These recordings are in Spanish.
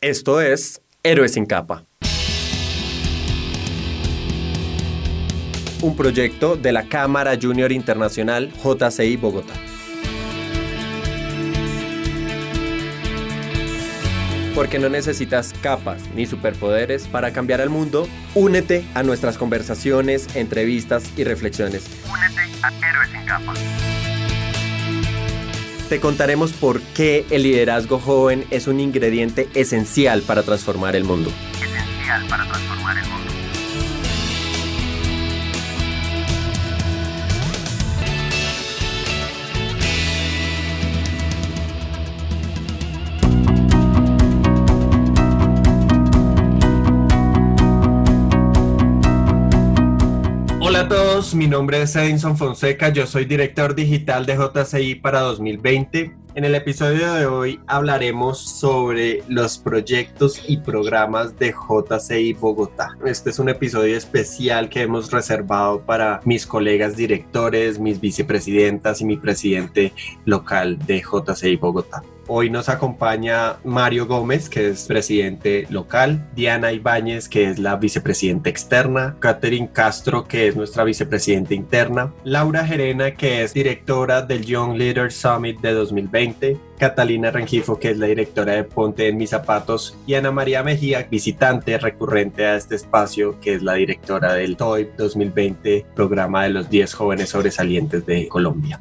Esto es Héroes sin capa. Un proyecto de la Cámara Junior Internacional JCI Bogotá. Porque no necesitas capas ni superpoderes para cambiar el mundo, únete a nuestras conversaciones, entrevistas y reflexiones. Únete a Héroes sin capa. Te contaremos por qué el liderazgo joven es un ingrediente esencial para transformar el mundo. Esencial para transformar el mundo. Todos, mi nombre es Edinson Fonseca, yo soy director digital de JCI para 2020. En el episodio de hoy hablaremos sobre los proyectos y programas de JCI Bogotá. Este es un episodio especial que hemos reservado para mis colegas directores, mis vicepresidentas y mi presidente local de JCI Bogotá. Hoy nos acompaña Mario Gómez, que es presidente local, Diana Ibáñez, que es la vicepresidenta externa, Catherine Castro, que es nuestra vicepresidenta interna, Laura Gerena, que es directora del Young Leader Summit de 2020, Catalina Rengifo, que es la directora de Ponte en mis zapatos, y Ana María Mejía, visitante recurrente a este espacio, que es la directora del TOY 2020, programa de los 10 jóvenes sobresalientes de Colombia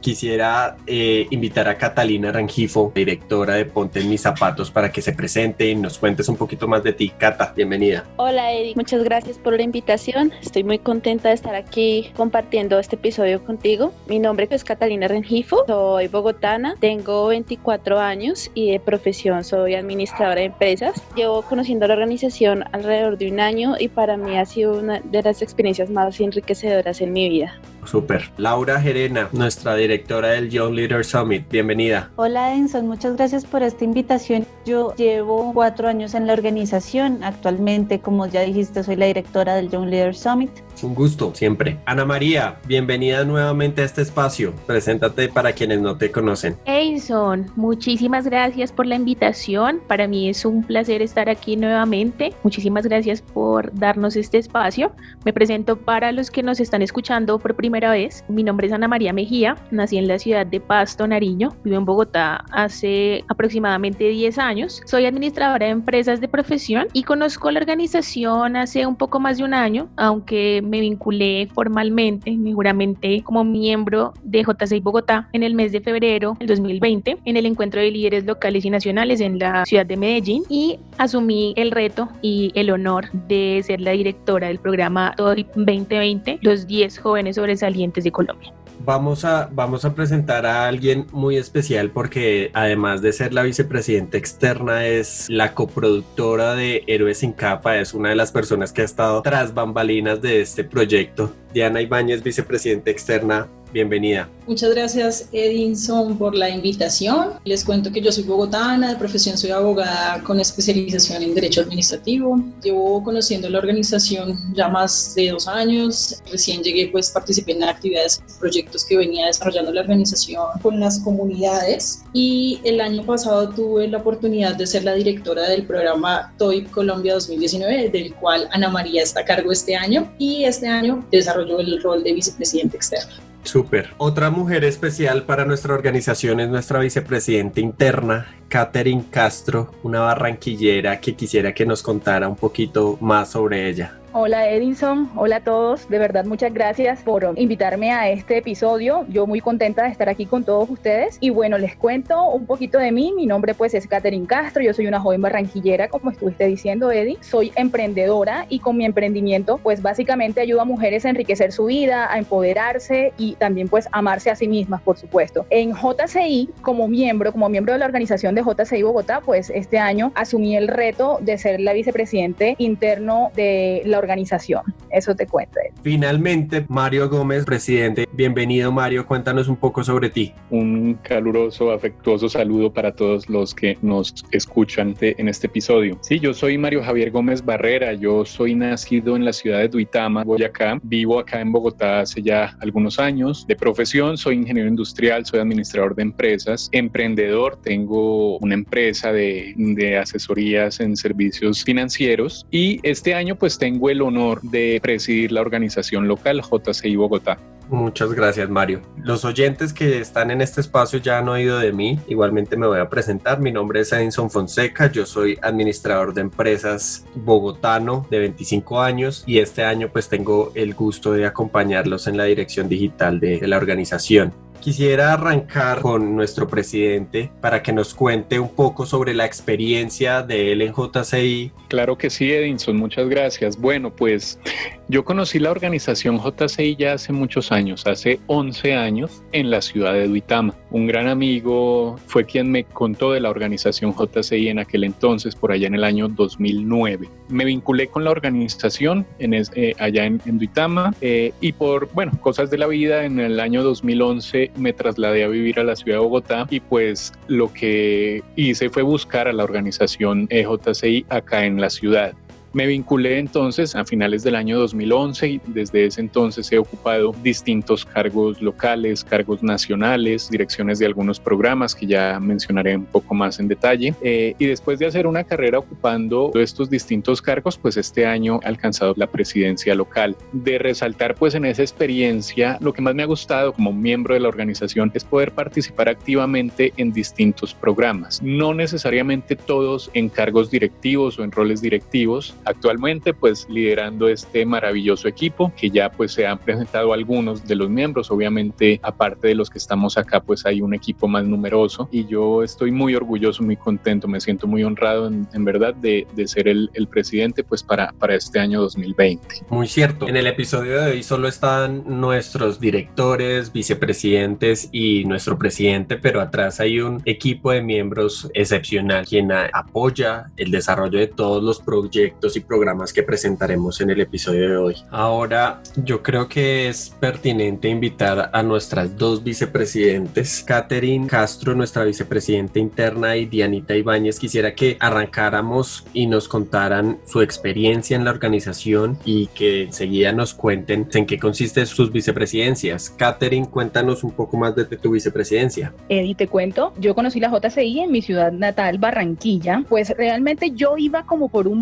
quisiera eh, invitar a Catalina Rangifo, directora de Ponte en mis zapatos, para que se presente y nos cuentes un poquito más de ti. Cata, bienvenida. Hola Eddie, muchas gracias por la invitación. Estoy muy contenta de estar aquí compartiendo este episodio contigo. Mi nombre es Catalina Rangifo, soy bogotana, tengo 24 años y de profesión soy administradora de empresas. Llevo conociendo la organización alrededor de un año y para mí ha sido una de las experiencias más enriquecedoras en mi vida. Súper. Laura Gerena, nuestra directora del Young Leader Summit. Bienvenida. Hola Enson, muchas gracias por esta invitación. Yo llevo cuatro años en la organización. Actualmente, como ya dijiste, soy la directora del Young Leader Summit. Un gusto, siempre. Ana María, bienvenida nuevamente a este espacio. Preséntate para quienes no te conocen. Enson, muchísimas gracias por la invitación. Para mí es un placer estar aquí nuevamente. Muchísimas gracias por darnos este espacio. Me presento para los que nos están escuchando por primera vez. Mi nombre es Ana María Mejía, nací en la ciudad de Pasto, Nariño, vivo en Bogotá hace aproximadamente 10 años. Soy administradora de empresas de profesión y conozco la organización hace un poco más de un año, aunque me vinculé formalmente, me juramenté como miembro de J6 Bogotá en el mes de febrero del 2020 en el encuentro de líderes locales y nacionales en la ciudad de Medellín y asumí el reto y el honor de ser la directora del programa TOY 2020, los 10 jóvenes sobresalientes de Colombia. Vamos a, vamos a presentar a alguien muy especial porque además de ser la vicepresidenta externa es la coproductora de Héroes sin capa, es una de las personas que ha estado tras bambalinas de este proyecto. Diana Ibáñez, vicepresidenta externa, bienvenida. Muchas gracias Edinson por la invitación. Les cuento que yo soy bogotana, de profesión soy abogada con especialización en Derecho Administrativo. Llevo conociendo la organización ya más de dos años. Recién llegué, pues participé en actividades, proyectos que venía desarrollando la organización con las comunidades y el año pasado tuve la oportunidad de ser la directora del programa TOIP Colombia 2019, del cual Ana María está a cargo este año y este año desarrolló el rol de vicepresidente externo. Súper. Otra mujer especial para nuestra organización es nuestra vicepresidenta interna, Catherine Castro, una barranquillera que quisiera que nos contara un poquito más sobre ella. Hola Edison, hola a todos, de verdad muchas gracias por invitarme a este episodio, yo muy contenta de estar aquí con todos ustedes. Y bueno, les cuento un poquito de mí, mi nombre pues es Catherine Castro, yo soy una joven barranquillera como estuviste diciendo Eddie, soy emprendedora y con mi emprendimiento pues básicamente ayudo a mujeres a enriquecer su vida, a empoderarse y también pues amarse a sí mismas por supuesto. En JCI como miembro, como miembro de la organización de JCI Bogotá pues este año asumí el reto de ser la vicepresidente interno de la organización organización. Eso te cuento. Finalmente, Mario Gómez, presidente. Bienvenido Mario, cuéntanos un poco sobre ti. Un caluroso, afectuoso saludo para todos los que nos escuchan en este episodio. Sí, yo soy Mario Javier Gómez Barrera, yo soy nacido en la ciudad de Duitama, Boyacá, vivo acá en Bogotá hace ya algunos años. De profesión soy ingeniero industrial, soy administrador de empresas, emprendedor, tengo una empresa de, de asesorías en servicios financieros y este año pues tengo el honor de presidir la organización local JCI Bogotá. Muchas gracias, Mario. Los oyentes que están en este espacio ya han oído de mí. Igualmente me voy a presentar. Mi nombre es Edinson Fonseca. Yo soy administrador de empresas bogotano de 25 años y este año pues tengo el gusto de acompañarlos en la dirección digital de, de la organización. Quisiera arrancar con nuestro presidente para que nos cuente un poco sobre la experiencia de él en JCI. Claro que sí, Edinson, muchas gracias. Bueno, pues yo conocí la organización JCI ya hace muchos años, hace 11 años, en la ciudad de Duitama. Un gran amigo fue quien me contó de la organización JCI en aquel entonces, por allá en el año 2009. Me vinculé con la organización en eh, allá en, Duitama eh, y por, bueno, cosas de la vida, en el año 2011 me trasladé a vivir a la ciudad de Bogotá y pues lo que hice fue buscar a la organización EJCI acá en la ciudad. Me vinculé entonces a finales del año 2011 y desde ese entonces he ocupado distintos cargos locales, cargos nacionales, direcciones de algunos programas que ya mencionaré un poco más en detalle. Eh, y después de hacer una carrera ocupando estos distintos cargos, pues este año he alcanzado la presidencia local. De resaltar pues en esa experiencia, lo que más me ha gustado como miembro de la organización es poder participar activamente en distintos programas. No necesariamente todos en cargos directivos o en roles directivos, actualmente pues liderando este maravilloso equipo que ya pues se han presentado algunos de los miembros, obviamente aparte de los que estamos acá pues hay un equipo más numeroso. Y yo estoy muy orgulloso, muy contento, me siento muy honrado en, verdad de, ser el, el, presidente pues para, para este año 2020. Muy cierto, en el episodio de hoy solo están nuestros directores, vicepresidentes y nuestro presidente, pero atrás hay un equipo de miembros excepcional quien apoya el desarrollo de todos los proyectos y programas que presentaremos en el episodio de hoy. Ahora, yo creo que es pertinente invitar a nuestras dos vicepresidentes, Catherine Castro, nuestra vicepresidenta interna, y Dianita Ibáñez. Quisiera que arrancáramos y nos contaran su experiencia en la organización y que enseguida nos cuenten en qué consiste sus vicepresidencias. Catherine, cuéntanos un poco más de tu vicepresidencia. Eddie, te cuento, yo conocí la JCI en mi ciudad natal, Barranquilla, pues realmente yo iba como por un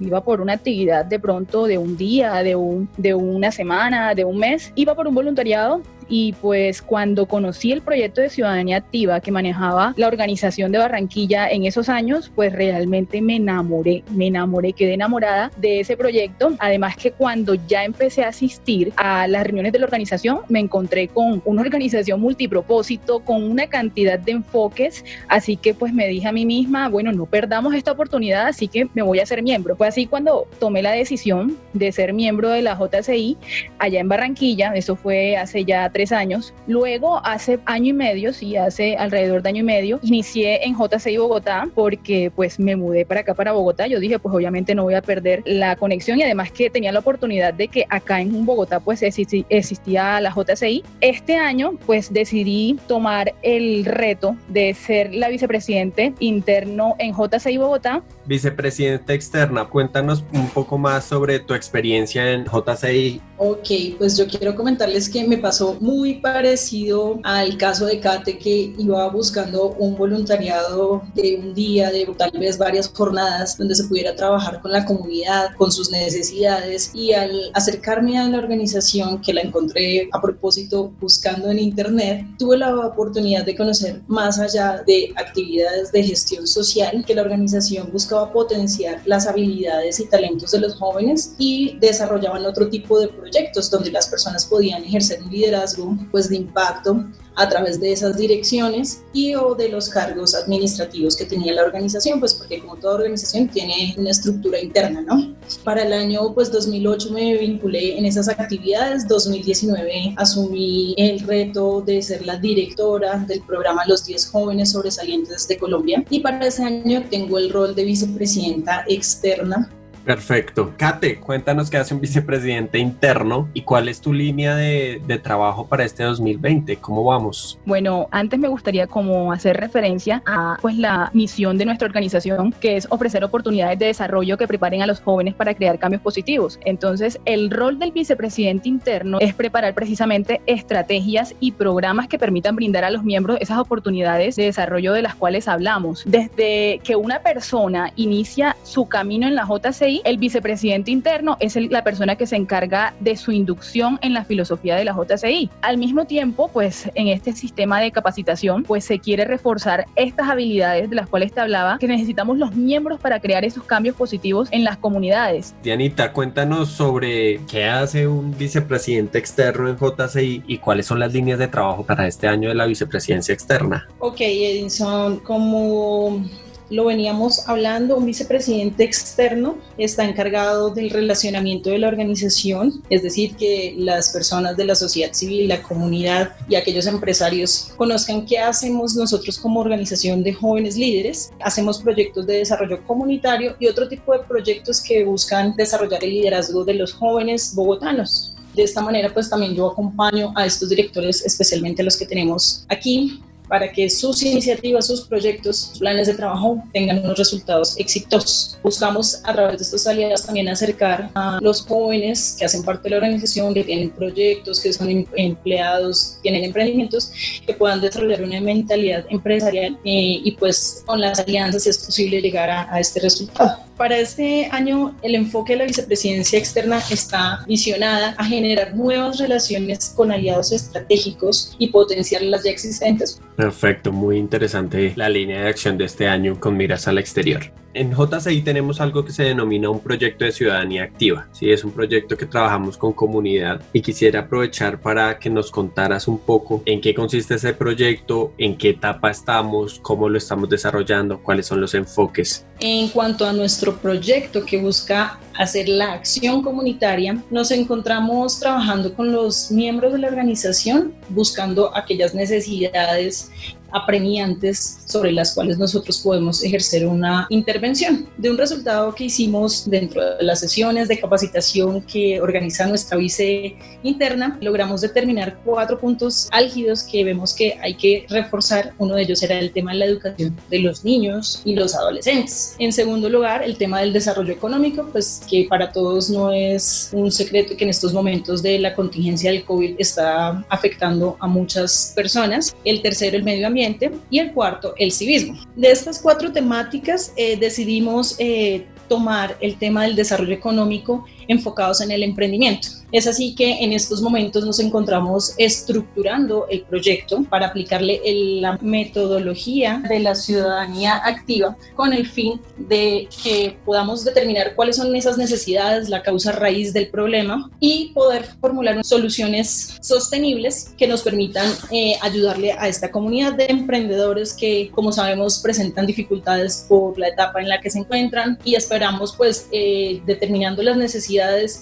iba por una actividad de pronto de un día, de, un, de una semana, de un mes, iba por un voluntariado y pues cuando conocí el proyecto de ciudadanía activa que manejaba la organización de Barranquilla en esos años, pues realmente me enamoré, me enamoré, quedé enamorada de ese proyecto. Además que cuando ya empecé a asistir a las reuniones de la organización, me encontré con una organización multipropósito, con una cantidad de enfoques, así que pues me dije a mí misma, bueno, no perdamos esta oportunidad, así que me voy a ser miembro. Fue así cuando tomé la decisión de ser miembro de la JCI allá en Barranquilla, eso fue hace ya tres años. Luego, hace año y medio, sí, hace alrededor de año y medio, inicié en JCI Bogotá porque pues me mudé para acá, para Bogotá. Yo dije, pues obviamente no voy a perder la conexión y además que tenía la oportunidad de que acá en Bogotá pues existía la JCI. Este año pues decidí tomar el reto de ser la vicepresidente interno en JCI Bogotá. Vicepresidenta externa, cuéntanos un poco más sobre tu experiencia en JCI. Ok, pues yo quiero comentarles que me pasó muy parecido al caso de Kate que iba buscando un voluntariado de un día, de tal vez varias jornadas donde se pudiera trabajar con la comunidad, con sus necesidades. Y al acercarme a la organización que la encontré a propósito buscando en internet, tuve la oportunidad de conocer más allá de actividades de gestión social que la organización buscaba potenciar las habilidades y talentos de los jóvenes y desarrollaban otro tipo de proyectos donde las personas podían ejercer un liderazgo pues de impacto a través de esas direcciones y o de los cargos administrativos que tenía la organización, pues porque como toda organización tiene una estructura interna, ¿no? Para el año pues 2008 me vinculé en esas actividades, 2019 asumí el reto de ser la directora del programa Los 10 jóvenes sobresalientes de Colombia y para ese año tengo el rol de vicepresidenta externa Perfecto. Kate, cuéntanos qué hace un vicepresidente interno y cuál es tu línea de, trabajo para este 2020. ¿Cómo vamos? Bueno, antes me gustaría como hacer referencia a pues la misión de nuestra organización, que es ofrecer oportunidades de desarrollo que preparen a los jóvenes para crear cambios positivos. Entonces, el rol del vicepresidente interno es preparar precisamente estrategias y programas que permitan brindar a los miembros esas oportunidades de desarrollo de las cuales hablamos. Desde que una persona inicia su camino en la JCI, el vicepresidente interno es la persona que se encarga de su inducción en la filosofía de la JCI. Al mismo tiempo, pues en este sistema de capacitación, pues se quiere reforzar estas habilidades de las cuales te hablaba, que necesitamos los miembros para crear esos cambios positivos en las comunidades. Dianita, cuéntanos sobre qué hace un vicepresidente externo en JCI y cuáles son las líneas de trabajo para este año de la vicepresidencia externa. Ok, Edinson, como lo veníamos hablando, un vicepresidente externo está encargado del relacionamiento de la organización, es decir, que las personas de la sociedad civil, la comunidad y aquellos empresarios conozcan qué hacemos nosotros como organización de jóvenes líderes. Hacemos proyectos de desarrollo comunitario y otro tipo de proyectos que buscan desarrollar el liderazgo de los jóvenes bogotanos. De esta manera, pues también yo acompaño a estos directores, especialmente los que tenemos aquí, para que sus iniciativas, sus proyectos, sus planes de trabajo tengan unos resultados exitosos. Buscamos a través de estos aliados también acercar a los jóvenes que hacen parte de la organización, que tienen proyectos, que son em, empleados, tienen emprendimientos, que puedan desarrollar una mentalidad empresarial eh, y pues con las alianzas es posible llegar a, a este resultado. Para este año, el enfoque de la vicepresidencia externa está visionada a generar nuevas relaciones con aliados estratégicos y potenciar las ya existentes. Perfecto, muy interesante la línea de acción de este año con miras al exterior. En JCI tenemos algo que se denomina un proyecto de ciudadanía activa. Sí, es un proyecto que trabajamos con comunidad y quisiera aprovechar para que nos contaras un poco en qué consiste ese proyecto, en qué etapa estamos, cómo lo estamos desarrollando, cuáles son los enfoques. En cuanto a nuestro proyecto que busca hacer la acción comunitaria, nos encontramos trabajando con los miembros de la organización buscando aquellas necesidades apremiantes sobre las cuales nosotros podemos ejercer una intervención. De un resultado que hicimos dentro de las sesiones de capacitación que organiza nuestra vice interna, logramos determinar cuatro puntos álgidos que vemos que hay que reforzar. Uno de ellos era el tema de la educación de los niños y los adolescentes. En segundo lugar, el tema del desarrollo económico, pues que para todos no es un secreto que en estos momentos de la contingencia del COVID está afectando a muchas personas. El tercero, el medio ambiente y el cuarto, el civismo. De estas cuatro temáticas eh, decidimos eh, tomar el tema del desarrollo económico enfocados en el emprendimiento. Es así que en estos momentos nos encontramos estructurando el proyecto para aplicarle la metodología de la ciudadanía activa con el fin de que podamos determinar cuáles son esas necesidades, la causa raíz del problema y poder formular soluciones sostenibles que nos permitan eh, ayudarle a esta comunidad de emprendedores que, como sabemos, presentan dificultades por la etapa en la que se encuentran y esperamos, pues, eh, determinando las necesidades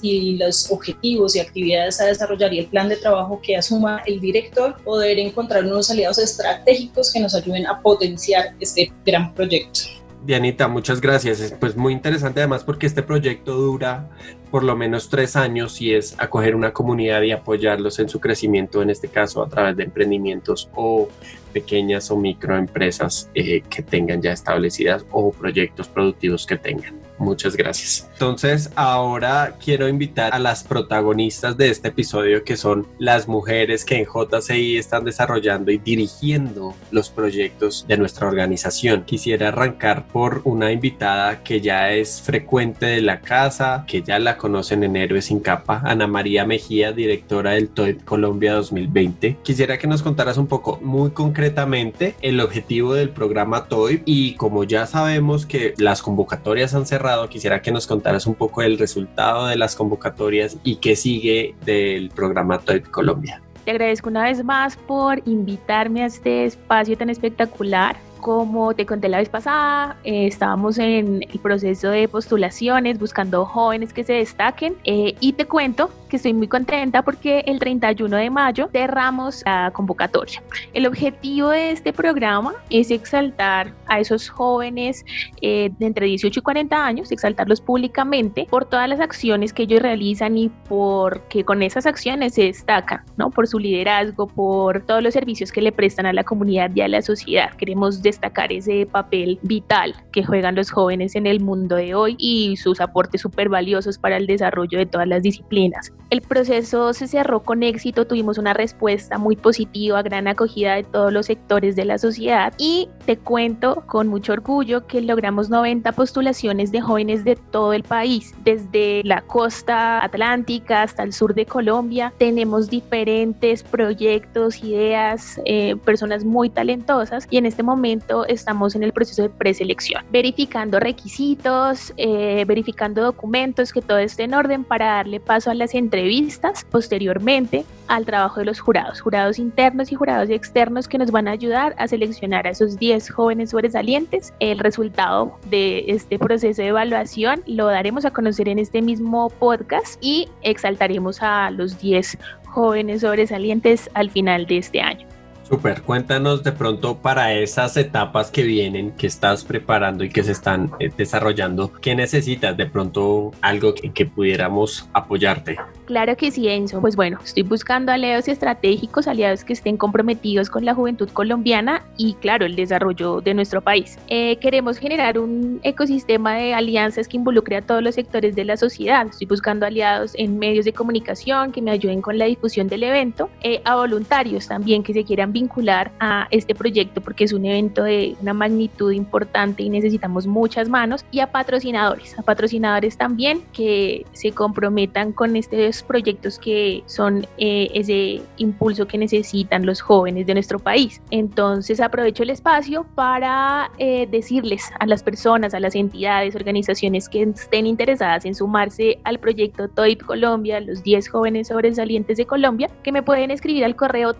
y los objetivos y actividades a desarrollar y el plan de trabajo que asuma el director, poder encontrar unos aliados estratégicos que nos ayuden a potenciar este gran proyecto. Dianita, muchas gracias. Pues muy interesante además porque este proyecto dura por lo menos tres años y es acoger una comunidad y apoyarlos en su crecimiento, en este caso a través de emprendimientos o pequeñas o microempresas eh, que tengan ya establecidas o proyectos productivos que tengan. Muchas gracias. Entonces, ahora quiero invitar a las protagonistas de este episodio, que son las mujeres que en JCI están desarrollando y dirigiendo los proyectos de nuestra organización. Quisiera arrancar por una invitada que ya es frecuente de la casa, que ya la conocen en Héroes sin Capa, Ana María Mejía, directora del TOED Colombia 2020. Quisiera que nos contaras un poco, muy concretamente, el objetivo del programa TOED y como ya sabemos que las convocatorias han cerrado, quisiera que nos contaras un poco del resultado de las convocatorias y qué sigue del programa TOED Colombia. Te agradezco una vez más por invitarme a este espacio tan espectacular Como te conté la vez pasada, eh, estábamos en el proceso de postulaciones, buscando jóvenes que se destaquen eh, y te cuento que estoy muy contenta porque el 31 de mayo cerramos la convocatoria. El objetivo de este programa es exaltar a esos jóvenes eh, de entre 18 y 40 años, exaltarlos públicamente por todas las acciones que ellos realizan y porque con esas acciones se destacan, ¿no? Por su liderazgo, por todos los servicios que le prestan a la comunidad y a la sociedad. Queremos destacar ese papel vital que juegan los jóvenes en el mundo de hoy y sus aportes súper valiosos para el desarrollo de todas las disciplinas. El proceso se cerró con éxito, tuvimos una respuesta muy positiva, gran acogida de todos los sectores de la sociedad y te cuento con mucho orgullo que logramos 90 postulaciones de jóvenes de todo el país, desde la costa atlántica hasta el sur de Colombia. Tenemos diferentes proyectos, ideas, eh, personas muy talentosas y en este momento estamos en el proceso de preselección, verificando requisitos, eh, verificando documentos, que todo esté en orden para darle paso a las entrevistas posteriormente al trabajo de los jurados, jurados internos y jurados externos que nos van a ayudar a seleccionar a esos 10 jóvenes sobresalientes. El resultado de este proceso de evaluación lo daremos a conocer en este mismo podcast y exaltaremos a los 10 jóvenes sobresalientes al final de este año. Super, cuéntanos de pronto para esas etapas que vienen, que estás preparando y que se están eh, desarrollando, ¿qué necesitas? De pronto algo que, que, pudiéramos apoyarte. Claro que sí, Enzo. Pues bueno, estoy buscando aliados estratégicos, aliados que estén comprometidos con la juventud colombiana y claro, el desarrollo de nuestro país. Eh, queremos generar un ecosistema de alianzas que involucre a todos los sectores de la sociedad. Estoy buscando aliados en medios de comunicación que me ayuden con la difusión del evento, eh, a voluntarios también que se quieran vincular a este proyecto porque es un evento de una magnitud importante y necesitamos muchas manos y a patrocinadores, a patrocinadores también que se comprometan con este proyectos que son eh, ese impulso que necesitan los jóvenes de nuestro país. Entonces aprovecho el espacio para eh, decirles a las personas, a las entidades, organizaciones que estén interesadas en sumarse al proyecto TOIP Colombia, los 10 jóvenes sobresalientes de Colombia, que me pueden escribir al correo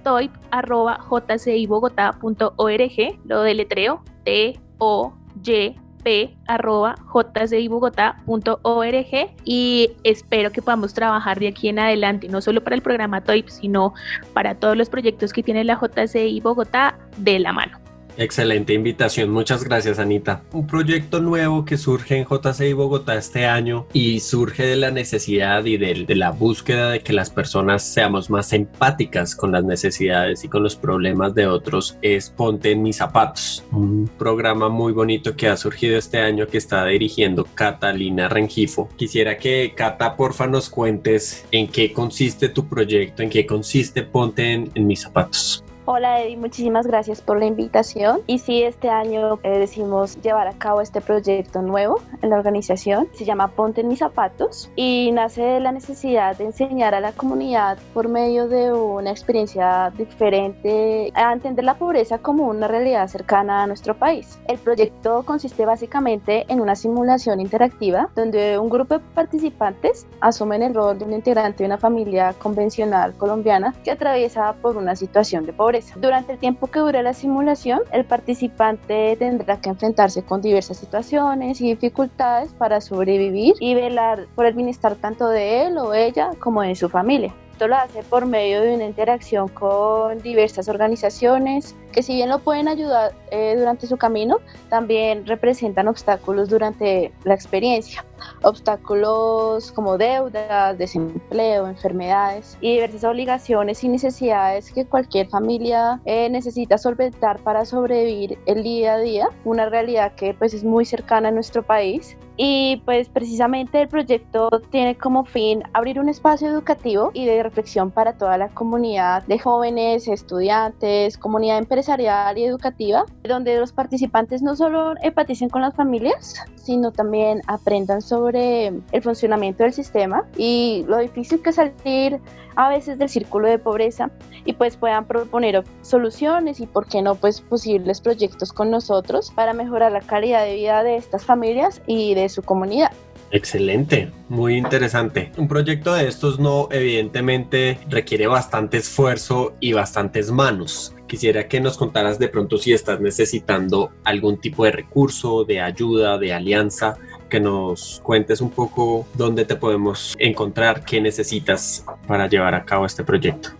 toip.jcibogotá.org, lo deletreo T O Y p.jcibogotá.org y espero que podamos trabajar de aquí en adelante, no solo para el programa TOIP, sino para todos los proyectos que tiene la JCI Bogotá de la mano. Excelente invitación, muchas gracias Anita. Un proyecto nuevo que surge en JCI Bogotá este año y surge de la necesidad y de, de, la búsqueda de que las personas seamos más empáticas con las necesidades y con los problemas de otros es Ponte en mis zapatos, un programa muy bonito que ha surgido este año que está dirigiendo Catalina Rengifo. Quisiera que Cata porfa nos cuentes en qué consiste tu proyecto, en qué consiste Ponte en, en mis zapatos. Hola Eddie, muchísimas gracias por la invitación. Y sí, este año eh, decimos llevar a cabo este proyecto nuevo en la organización. Se llama Ponte en mis zapatos y nace de la necesidad de enseñar a la comunidad por medio de una experiencia diferente a entender la pobreza como una realidad cercana a nuestro país. El proyecto consiste básicamente en una simulación interactiva donde un grupo de participantes asumen el rol de un integrante de una familia convencional colombiana que atraviesa por una situación de pobreza. Durante el tiempo que dure la simulación, el participante tendrá que enfrentarse con diversas situaciones y dificultades para sobrevivir y velar por el bienestar tanto de él o ella como de su familia. Esto lo hace por medio de una interacción con diversas organizaciones que si bien lo pueden ayudar eh, durante su camino, también representan obstáculos durante la experiencia. Obstáculos como deudas, desempleo, enfermedades y diversas obligaciones y necesidades que cualquier familia eh, necesita solventar para sobrevivir el día a día, una realidad que pues es muy cercana a nuestro país. Y pues precisamente el proyecto tiene como fin abrir un espacio educativo y de reflexión para toda la comunidad de jóvenes, estudiantes, comunidad empresarial y educativa, donde los participantes no solo empaticen con las familias, sino también aprendan sobre el funcionamiento del sistema y lo difícil que es salir a veces del círculo de pobreza y pues puedan proponer soluciones y por qué no pues posibles proyectos con nosotros para mejorar la calidad de vida de estas familias y de su comunidad. Excelente, muy interesante. Un proyecto de estos no evidentemente requiere bastante esfuerzo y bastantes manos. quisiera que nos contaras de pronto si estás necesitando algún tipo de recurso, de ayuda, de alianza, que nos cuentes un poco dónde te podemos encontrar, qué necesitas para llevar a cabo este proyecto.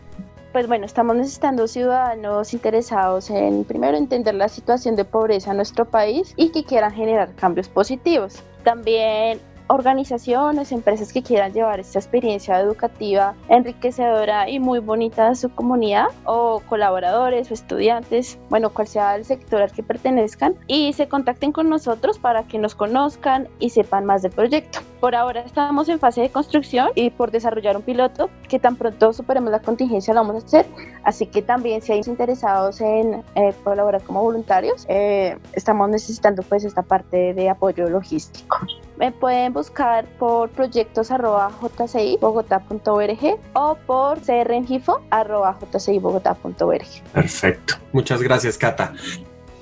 Pues bueno, estamos necesitando ciudadanos interesados en primero entender la situación de pobreza en nuestro país y que quieran generar cambios positivos. También organizaciones, empresas que quieran llevar esta experiencia educativa enriquecedora y muy bonita a su comunidad o colaboradores o estudiantes, bueno, cual sea el sector al que pertenezcan y se contacten con nosotros para que nos conozcan y sepan más del proyecto. Por ahora estamos en fase de construcción y por desarrollar un piloto que tan pronto superemos la contingencia lo vamos a hacer. Así que también si hay interesados en eh, colaborar como voluntarios, eh, estamos necesitando pues esta parte de apoyo logístico. Me pueden buscar por proyectos bogotá.org o por crengifo.jcibogotá.org. Perfecto. Muchas gracias, Cata.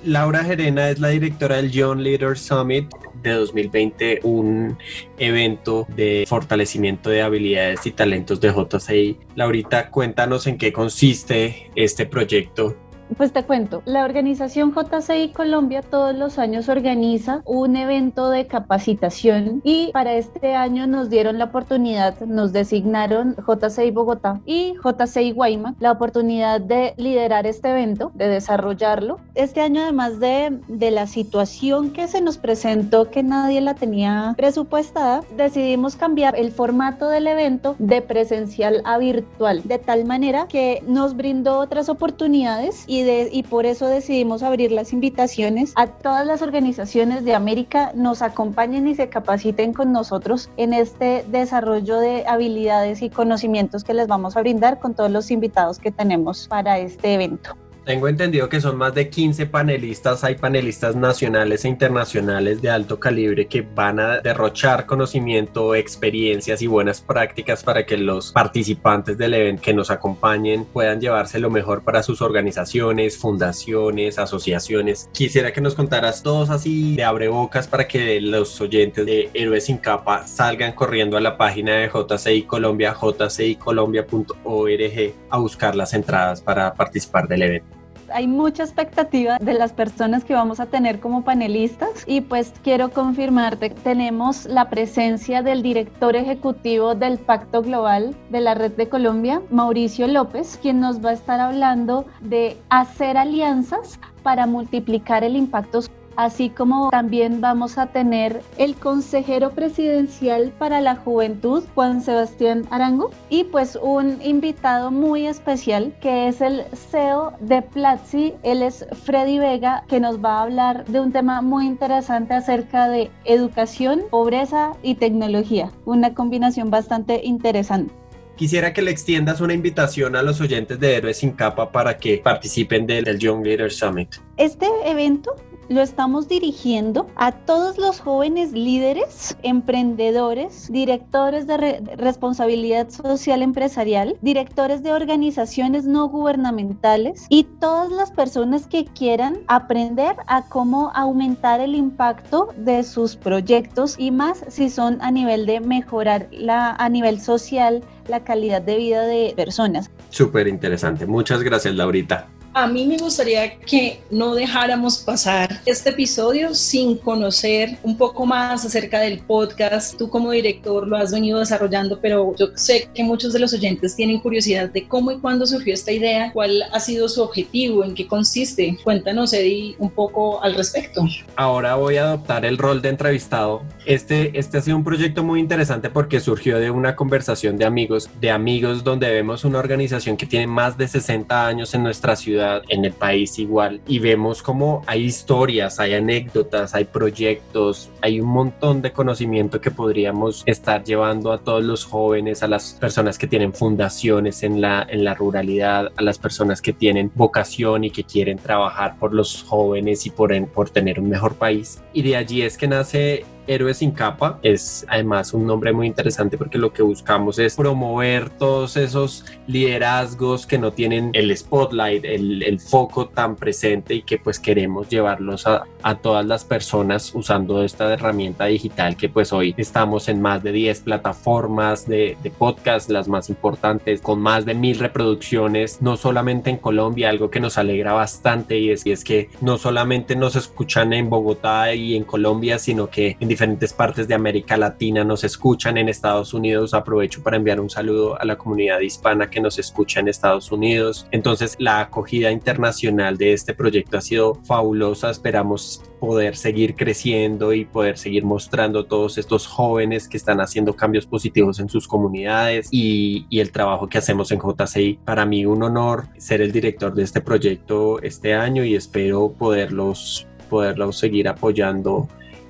Laura Gerena es la directora del Young Leaders Summit de 2020, un evento de fortalecimiento de habilidades y talentos de JCI. Laurita, cuéntanos en qué consiste este proyecto pues te cuento, la organización JCI Colombia todos los años organiza un evento de capacitación y para este año nos dieron la oportunidad, nos designaron JCI Bogotá y JCI Guayma la oportunidad de liderar este evento, de desarrollarlo. Este año además de, de la situación que se nos presentó que nadie la tenía presupuestada, decidimos cambiar el formato del evento de presencial a virtual, de tal manera que nos brindó otras oportunidades y y, por eso decidimos abrir las invitaciones a todas las organizaciones de América nos acompañen y se capaciten con nosotros en este desarrollo de habilidades y conocimientos que les vamos a brindar con todos los invitados que tenemos para este evento. Tengo entendido que son más de 15 panelistas, hay panelistas nacionales e internacionales de alto calibre que van a derrochar conocimiento, experiencias y buenas prácticas para que los participantes del evento que nos acompañen puedan llevarse lo mejor para sus organizaciones, fundaciones, asociaciones. Quisiera que nos contaras todos así de abrebocas para que los oyentes de Héroes sin Capa salgan corriendo a la página de JCI Colombia, jcicolombia.org a buscar las entradas para participar del evento hay mucha expectativa de las personas que vamos a tener como panelistas y pues quiero confirmarte, tenemos la presencia del director ejecutivo del Pacto Global de la Red de Colombia, Mauricio López, quien nos va a estar hablando de hacer alianzas para multiplicar el impacto así como también vamos a tener el consejero presidencial para la juventud, Juan Sebastián Arango, y pues un invitado muy especial que es el CEO de Platzi, él es Freddy Vega, que nos va a hablar de un tema muy interesante acerca de educación, pobreza y tecnología, una combinación bastante interesante. Quisiera que le extiendas una invitación a los oyentes de Héroes sin Capa para que participen del Young Leader Summit. Este evento lo estamos dirigiendo a todos los jóvenes líderes, emprendedores, directores de responsabilidad social empresarial, directores de organizaciones no gubernamentales y todas las personas que quieran aprender a cómo aumentar el impacto de sus proyectos y más si son a nivel de mejorar la, a nivel social la calidad de vida de personas. Súper interesante. Muchas gracias, Laurita. A mí me gustaría que no dejáramos pasar este episodio sin conocer un poco más acerca del podcast. Tú como director lo has venido desarrollando, pero yo sé que muchos de los oyentes tienen curiosidad de cómo y cuándo surgió esta idea, cuál ha sido su objetivo, en qué consiste. Cuéntanos, Eddie, un poco al respecto. Ahora voy a adoptar el rol de entrevistado. Este, este ha sido un proyecto muy interesante porque surgió de una conversación de amigos, de amigos donde vemos una organización que tiene más de 60 años en nuestra ciudad en el país igual, y vemos como hay historias, hay anécdotas, hay proyectos, hay un montón de conocimiento que podríamos estar llevando a todos los jóvenes, a las personas que tienen fundaciones en la, en la ruralidad, a las personas que tienen vocación y que quieren trabajar por los jóvenes y por, por tener un mejor país. Y de allí es que nace Héroes sin capa. Es además un nombre muy interesante porque lo que buscamos es promover todos esos liderazgos que no tienen el spotlight, el, el foco tan presente y que pues queremos llevarlos a, a todas las personas usando esta herramienta digital que pues hoy estamos en más de 10 plataformas de, de podcast, las más importantes, con más de mil reproducciones, no solamente en Colombia, algo que nos alegra bastante y es, y es que no solamente nos escuchan en Bogotá y en Colombia, sino que en diferentes partes de América Latina nos escuchan en Estados Unidos. Aprovecho para enviar un saludo a la comunidad hispana que nos escucha en Estados Unidos. Entonces la acogida internacional de este proyecto ha sido fabulosa. Esperamos poder seguir creciendo y poder seguir mostrando todos estos jóvenes que están haciendo cambios positivos en sus comunidades y, y, el trabajo que hacemos en JCI. Para mí un honor ser el director de este proyecto este año y espero poderlos, poderlos seguir apoyando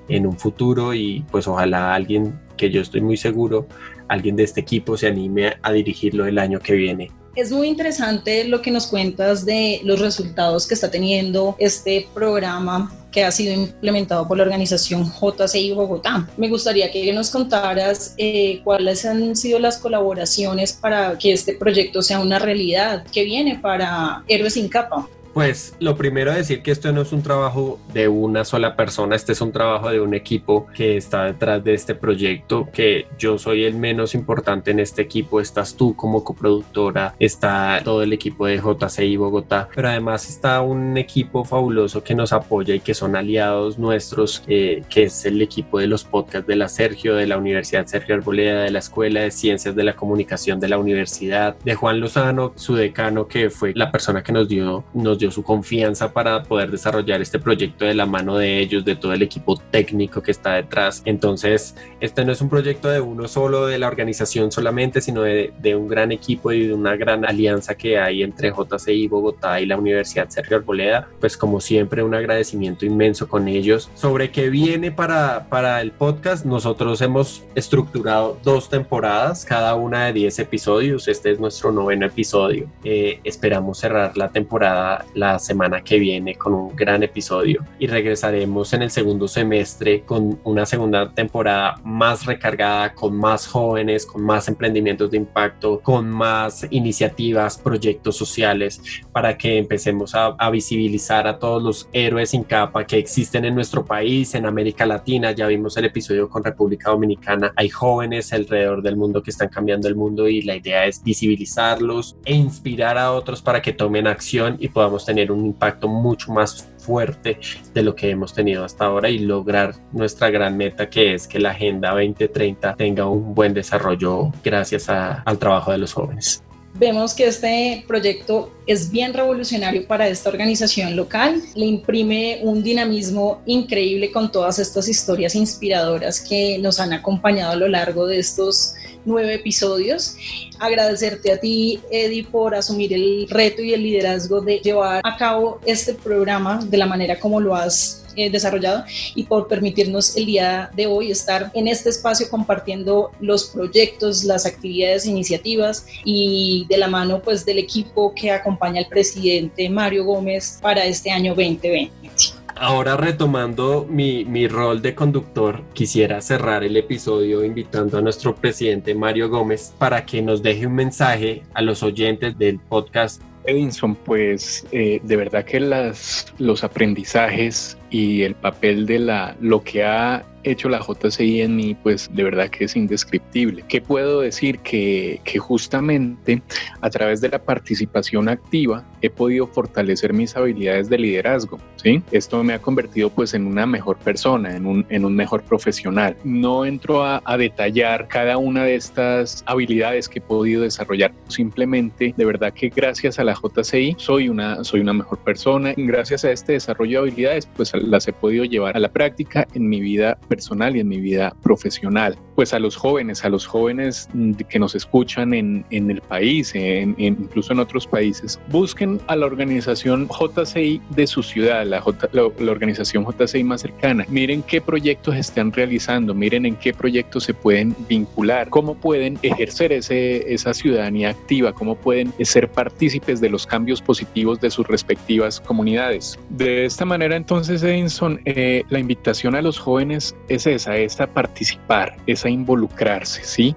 en un futuro y pues ojalá alguien que yo estoy muy seguro, alguien de este equipo se anime a dirigirlo el año que viene. Es muy interesante lo que nos cuentas de los resultados que está teniendo este programa que ha sido implementado por la organización JCI Bogotá. Me gustaría que nos contaras eh, cuáles han sido las colaboraciones para que este proyecto sea una realidad que viene para Héroes sin Capa. Pues lo primero decir que esto no es un trabajo de una sola persona, este es un trabajo de un equipo que está detrás de este proyecto, que yo soy el menos importante en este equipo, estás tú como coproductora, está todo el equipo de JCI Bogotá, pero además está un equipo fabuloso que nos apoya y que son aliados nuestros, eh, que es el equipo de los podcasts de la Sergio, de la Universidad Sergio Arboleda, de la Escuela de Ciencias de la Comunicación de la Universidad, de Juan Lozano, su decano, que fue la persona que nos dio, nos dio su confianza para poder desarrollar este proyecto de la mano de ellos, de todo el equipo técnico que está detrás. Entonces, este no es un proyecto de uno solo, de la organización solamente, sino de, de un gran equipo y de una gran alianza que hay entre JCI Bogotá y la Universidad Sergio Arboleda. Pues como siempre, un agradecimiento inmenso con ellos. Sobre qué viene para, para el podcast, nosotros hemos estructurado dos temporadas, cada una de 10 episodios. Este es nuestro noveno episodio. Eh, esperamos cerrar la temporada la semana que viene con un gran episodio y regresaremos en el segundo semestre con una segunda temporada más recargada, con más jóvenes, con más emprendimientos de impacto, con más iniciativas, proyectos sociales para que empecemos a, a visibilizar a todos los héroes sin capa que existen en nuestro país, en América Latina. Ya vimos el episodio con República Dominicana. Hay jóvenes alrededor del mundo que están cambiando el mundo y la idea es visibilizarlos e inspirar a otros para que tomen acción y podamos tener un impacto mucho más fuerte de lo que hemos tenido hasta ahora y lograr nuestra gran meta que es que la Agenda 2030 tenga un buen desarrollo gracias a, al trabajo de los jóvenes. Vemos que este proyecto es bien revolucionario para esta organización local, le imprime un dinamismo increíble con todas estas historias inspiradoras que nos han acompañado a lo largo de estos nueve episodios. Agradecerte a ti, Eddie, por asumir el reto y el liderazgo de llevar a cabo este programa de la manera como lo has eh, desarrollado y por permitirnos el día de hoy estar en este espacio compartiendo los proyectos, las actividades, iniciativas y de la mano pues del equipo que acompaña al presidente Mario Gómez para este año 2020. Ahora retomando mi, mi, rol de conductor, quisiera cerrar el episodio invitando a nuestro presidente Mario Gómez para que nos deje un mensaje a los oyentes del podcast. Edinson, pues eh, de verdad que las, los aprendizajes y el papel de la, lo que ha hecho la JCI en mí, pues de verdad que es indescriptible. ¿Qué puedo decir? Que, que justamente a través de la participación activa he podido fortalecer mis habilidades de liderazgo, ¿sí? Esto me ha convertido pues en una mejor persona, en un, en un mejor profesional. No entro a, a detallar cada una de estas habilidades que he podido desarrollar, simplemente de verdad que gracias a la JCI soy una, soy una mejor persona. Gracias a este desarrollo de habilidades, pues las he podido llevar a la práctica en mi vida personal y en mi vida profesional. Pues a los jóvenes, a los jóvenes que nos escuchan en, en el país, en, en, incluso en otros países, busquen a la organización JCI de su ciudad, la, J, la, la organización JCI más cercana. Miren qué proyectos están realizando, miren en qué proyectos se pueden vincular, cómo pueden ejercer ese, esa ciudadanía activa, cómo pueden ser partícipes de los cambios positivos de sus respectivas comunidades. De esta manera entonces, Edinson, eh, la invitación a los jóvenes es esa, es a participar, es a involucrarse, ¿sí?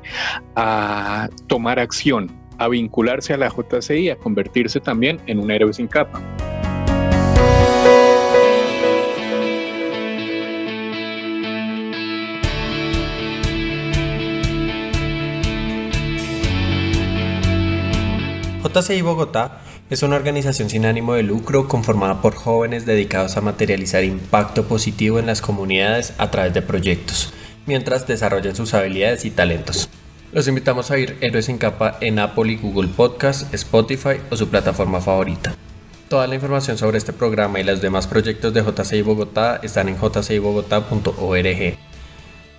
A tomar acción, a vincularse a la JCI, a convertirse también en un héroe sin capa. JCI Bogotá es una organización sin ánimo de lucro conformada por jóvenes dedicados a materializar impacto positivo en las comunidades a través de proyectos, mientras desarrollan sus habilidades y talentos. Los invitamos a ir Héroes en Capa en Apple y Google Podcast, Spotify o su plataforma favorita. Toda la información sobre este programa y los demás proyectos de JCI Bogotá están en jcibogotá.org.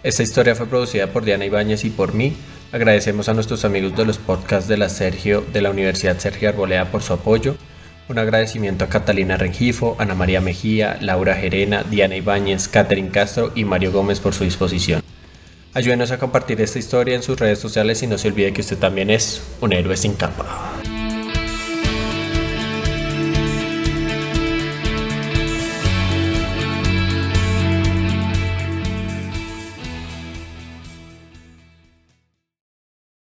Esta historia fue producida por Diana Ibáñez y por mí, Agradecemos a nuestros amigos de los podcasts de la Sergio de la Universidad Sergio Arboleda por su apoyo. Un agradecimiento a Catalina Rengifo, Ana María Mejía, Laura Gerena, Diana Ibáñez, Catherine Castro y Mario Gómez por su disposición. Ayúdenos a compartir esta historia en sus redes sociales y no se olvide que usted también es un héroe sin capa.